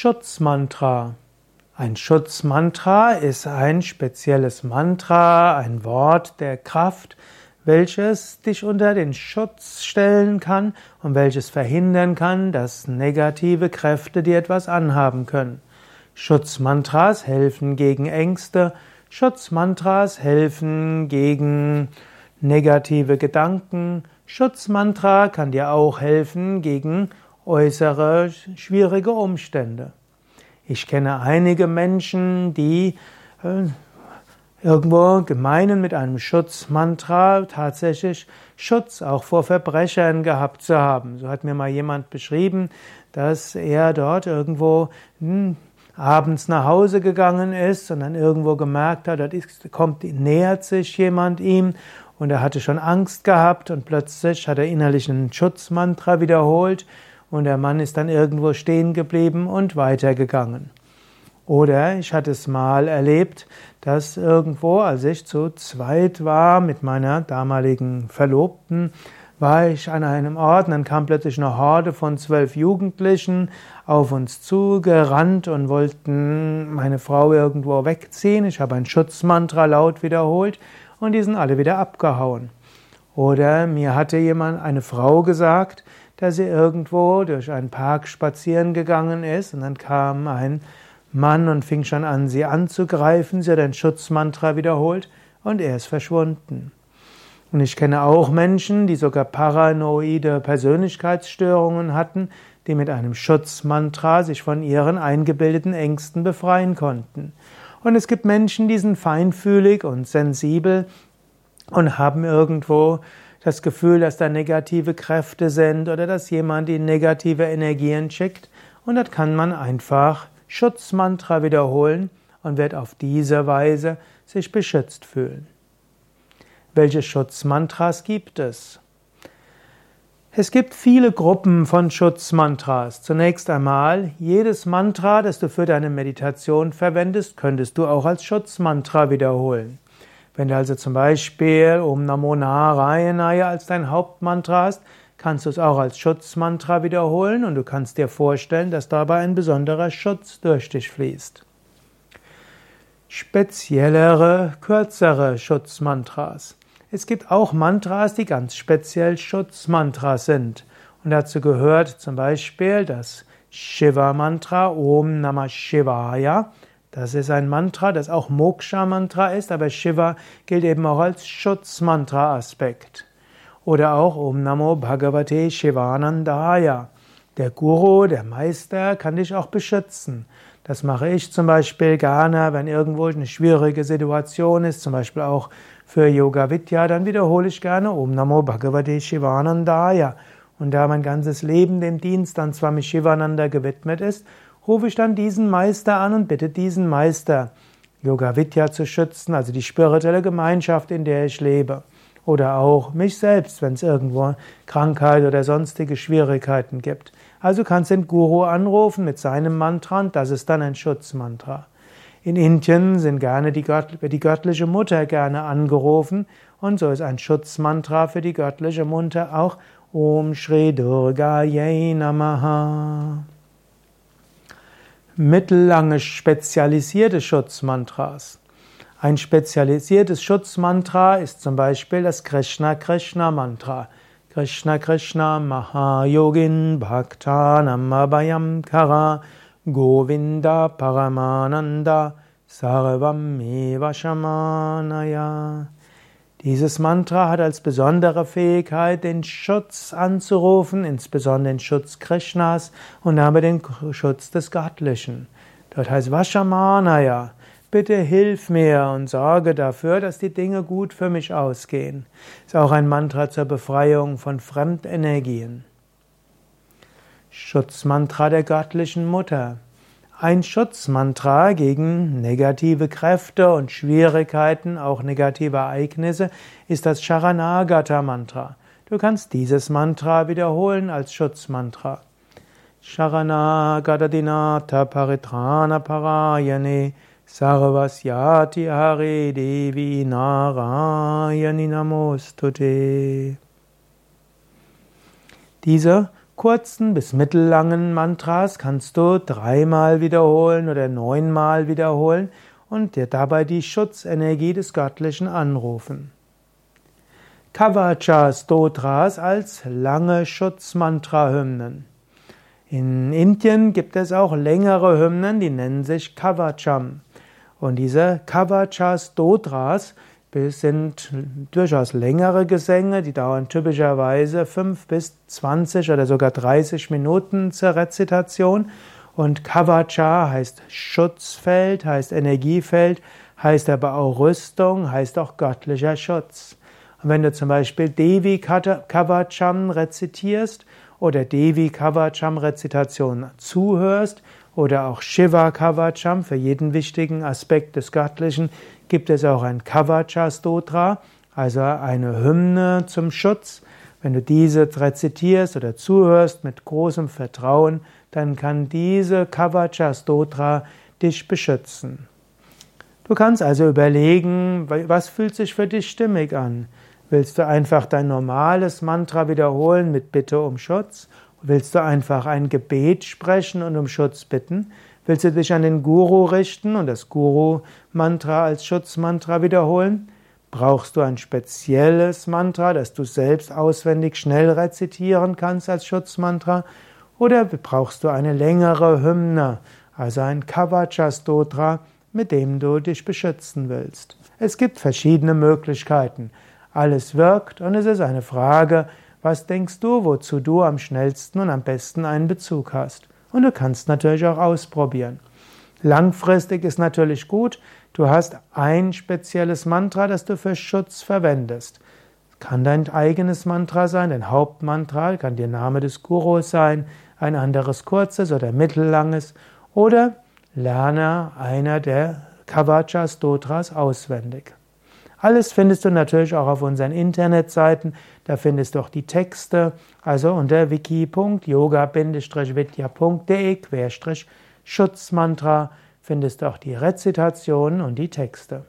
Schutzmantra. Ein Schutzmantra ist ein spezielles Mantra, ein Wort der Kraft, welches dich unter den Schutz stellen kann und welches verhindern kann, dass negative Kräfte dir etwas anhaben können. Schutzmantras helfen gegen Ängste, Schutzmantras helfen gegen negative Gedanken, Schutzmantra kann dir auch helfen gegen äußere schwierige Umstände. Ich kenne einige Menschen, die äh, irgendwo gemeinen mit einem Schutzmantra tatsächlich Schutz auch vor Verbrechern gehabt zu haben. So hat mir mal jemand beschrieben, dass er dort irgendwo hm, abends nach Hause gegangen ist und dann irgendwo gemerkt hat, dort kommt, nähert sich jemand ihm und er hatte schon Angst gehabt und plötzlich hat er innerlich einen Schutzmantra wiederholt und der Mann ist dann irgendwo stehen geblieben und weitergegangen. Oder ich hatte es mal erlebt, dass irgendwo, als ich zu zweit war mit meiner damaligen Verlobten, war ich an einem Ort und dann kam plötzlich eine Horde von zwölf Jugendlichen auf uns zugerannt und wollten meine Frau irgendwo wegziehen. Ich habe ein Schutzmantra laut wiederholt und die sind alle wieder abgehauen. Oder mir hatte jemand, eine Frau gesagt, dass sie irgendwo durch einen Park spazieren gegangen ist und dann kam ein Mann und fing schon an, sie anzugreifen. Sie hat ein Schutzmantra wiederholt und er ist verschwunden. Und ich kenne auch Menschen, die sogar paranoide Persönlichkeitsstörungen hatten, die mit einem Schutzmantra sich von ihren eingebildeten Ängsten befreien konnten. Und es gibt Menschen, die sind feinfühlig und sensibel und haben irgendwo das Gefühl, dass da negative Kräfte sind oder dass jemand ihnen negative Energien schickt. Und das kann man einfach Schutzmantra wiederholen und wird auf diese Weise sich beschützt fühlen. Welche Schutzmantras gibt es? Es gibt viele Gruppen von Schutzmantras. Zunächst einmal, jedes Mantra, das du für deine Meditation verwendest, könntest du auch als Schutzmantra wiederholen. Wenn du also zum Beispiel Om Namo Narayanaya als dein Hauptmantra hast, kannst du es auch als Schutzmantra wiederholen und du kannst dir vorstellen, dass dabei ein besonderer Schutz durch dich fließt speziellere, kürzere Schutzmantras. Es gibt auch Mantras, die ganz speziell Schutzmantras sind. Und dazu gehört zum Beispiel das Shiva-Mantra Om Namah Shivaya. Das ist ein Mantra, das auch Moksha-Mantra ist, aber Shiva gilt eben auch als Schutzmantra-Aspekt. Oder auch Om Namo Bhagavate Shivanandaya. Der Guru, der Meister, kann dich auch beschützen. Das mache ich zum Beispiel gerne, wenn irgendwo eine schwierige Situation ist, zum Beispiel auch für Yoga Vidya, dann wiederhole ich gerne Om Namo Bhagavate Shivanandaya. Und da mein ganzes Leben dem Dienst an Swami Shivananda gewidmet ist, rufe ich dann diesen Meister an und bitte diesen Meister, Yoga Vidya zu schützen, also die spirituelle Gemeinschaft, in der ich lebe. Oder auch mich selbst, wenn es irgendwo Krankheit oder sonstige Schwierigkeiten gibt. Also kannst du den Guru anrufen mit seinem Mantra und das ist dann ein Schutzmantra. In Indien sind gerne die, Gott, die göttliche Mutter gerne angerufen und so ist ein Schutzmantra für die göttliche Mutter auch Om Shri Durga Yay Namaha. Mittellange spezialisierte Schutzmantras. Ein spezialisiertes Schutzmantra ist zum Beispiel das Krishna Krishna Mantra. Krishna Krishna Mahayogin Bhaktanam Abhayam Kara Govinda Paramananda Sarvam Eva Shamanaya. Dieses Mantra hat als besondere Fähigkeit, den Schutz anzurufen, insbesondere den Schutz Krishnas und damit den Schutz des Göttlichen. Dort heißt Vashamanaya. Bitte hilf mir und sorge dafür, dass die Dinge gut für mich ausgehen. Ist auch ein Mantra zur Befreiung von Fremdenergien. Schutzmantra der göttlichen Mutter. Ein Schutzmantra gegen negative Kräfte und Schwierigkeiten, auch negative Ereignisse, ist das Sharanagata Mantra. Du kannst dieses Mantra wiederholen als Schutzmantra. Sharanagata Dinata Paritrana Parayane Sarvasyati Hare Devi Narayani Namostute. Diese kurzen bis mittellangen Mantras kannst du dreimal wiederholen oder neunmal wiederholen und dir dabei die Schutzenergie des Göttlichen anrufen. Kavacha Stotras als lange Schutzmantra-Hymnen. In Indien gibt es auch längere Hymnen, die nennen sich Kavacham. Und diese Kavacha Stotras sind durchaus längere Gesänge, die dauern typischerweise 5 bis 20 oder sogar 30 Minuten zur Rezitation. Und Kavacha heißt Schutzfeld, heißt Energiefeld, heißt aber auch Rüstung, heißt auch göttlicher Schutz. Und wenn du zum Beispiel Devi Kavacham rezitierst oder Devi Kavacham Rezitation zuhörst oder auch Shiva Kavacham für jeden wichtigen Aspekt des Göttlichen gibt es auch ein Kavacha Stotra, also eine Hymne zum Schutz. Wenn du diese rezitierst oder zuhörst mit großem Vertrauen, dann kann diese Kavacha Stotra dich beschützen. Du kannst also überlegen, was fühlt sich für dich stimmig an? Willst du einfach dein normales Mantra wiederholen mit Bitte um Schutz? Willst du einfach ein Gebet sprechen und um Schutz bitten? Willst du dich an den Guru richten und das Guru-Mantra als Schutzmantra wiederholen? Brauchst du ein spezielles Mantra, das du selbst auswendig schnell rezitieren kannst als Schutzmantra? Oder brauchst du eine längere Hymne, also ein Kavacha-Stotra, mit dem du dich beschützen willst? Es gibt verschiedene Möglichkeiten. Alles wirkt und es ist eine Frage, was denkst du, wozu du am schnellsten und am besten einen Bezug hast. Und du kannst natürlich auch ausprobieren. Langfristig ist natürlich gut, du hast ein spezielles Mantra, das du für Schutz verwendest. Kann dein eigenes Mantra sein, dein Hauptmantra, kann der Name des Gurus sein, ein anderes kurzes oder mittellanges oder lerne einer der Kavacha Stotras auswendig. Alles findest du natürlich auch auf unseren Internetseiten. Da findest du auch die Texte, also unter wiki.yoga-vidya.de-schutzmantra findest du auch die Rezitationen und die Texte.